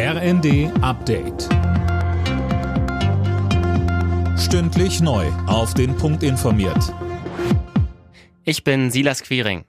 RND Update. Stündlich neu. Auf den Punkt informiert. Ich bin Silas Quiring.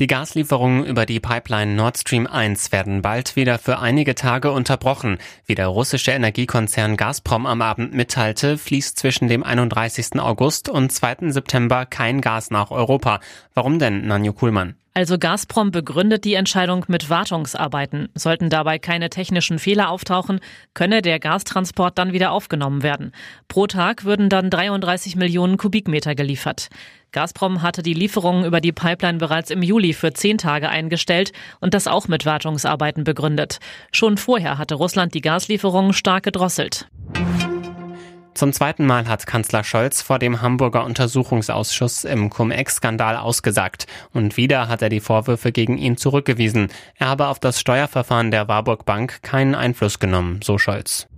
Die Gaslieferungen über die Pipeline Nord Stream 1 werden bald wieder für einige Tage unterbrochen. Wie der russische Energiekonzern Gazprom am Abend mitteilte, fließt zwischen dem 31. August und 2. September kein Gas nach Europa. Warum denn, Nanjo Kuhlmann? Also Gazprom begründet die Entscheidung mit Wartungsarbeiten. Sollten dabei keine technischen Fehler auftauchen, könne der Gastransport dann wieder aufgenommen werden. Pro Tag würden dann 33 Millionen Kubikmeter geliefert. Gazprom hatte die Lieferungen über die Pipeline bereits im Juli für zehn Tage eingestellt und das auch mit Wartungsarbeiten begründet. Schon vorher hatte Russland die Gaslieferungen stark gedrosselt. Zum zweiten Mal hat Kanzler Scholz vor dem Hamburger Untersuchungsausschuss im Cum-Ex-Skandal ausgesagt. Und wieder hat er die Vorwürfe gegen ihn zurückgewiesen. Er habe auf das Steuerverfahren der Warburg Bank keinen Einfluss genommen, so Scholz.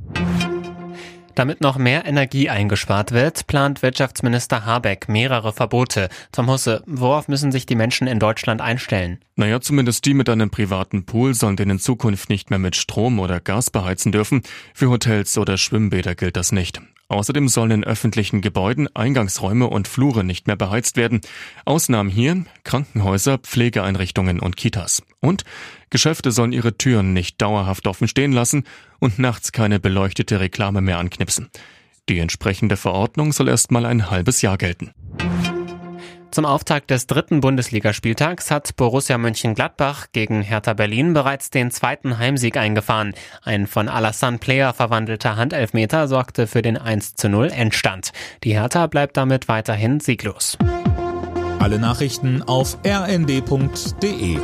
Damit noch mehr Energie eingespart wird, plant Wirtschaftsminister Habeck mehrere Verbote. Tom Husse, worauf müssen sich die Menschen in Deutschland einstellen? Naja, zumindest die mit einem privaten Pool sollen den in Zukunft nicht mehr mit Strom oder Gas beheizen dürfen. Für Hotels oder Schwimmbäder gilt das nicht. Außerdem sollen in öffentlichen Gebäuden Eingangsräume und Flure nicht mehr beheizt werden. Ausnahmen hier Krankenhäuser, Pflegeeinrichtungen und Kitas. Und Geschäfte sollen ihre Türen nicht dauerhaft offen stehen lassen und nachts keine beleuchtete Reklame mehr anknipsen. Die entsprechende Verordnung soll erst mal ein halbes Jahr gelten. Zum Auftakt des dritten Bundesligaspieltags hat Borussia Mönchengladbach gegen Hertha Berlin bereits den zweiten Heimsieg eingefahren. Ein von Alassane Player verwandelter Handelfmeter sorgte für den 1 zu 0 Endstand. Die Hertha bleibt damit weiterhin sieglos. Alle Nachrichten auf rnd.de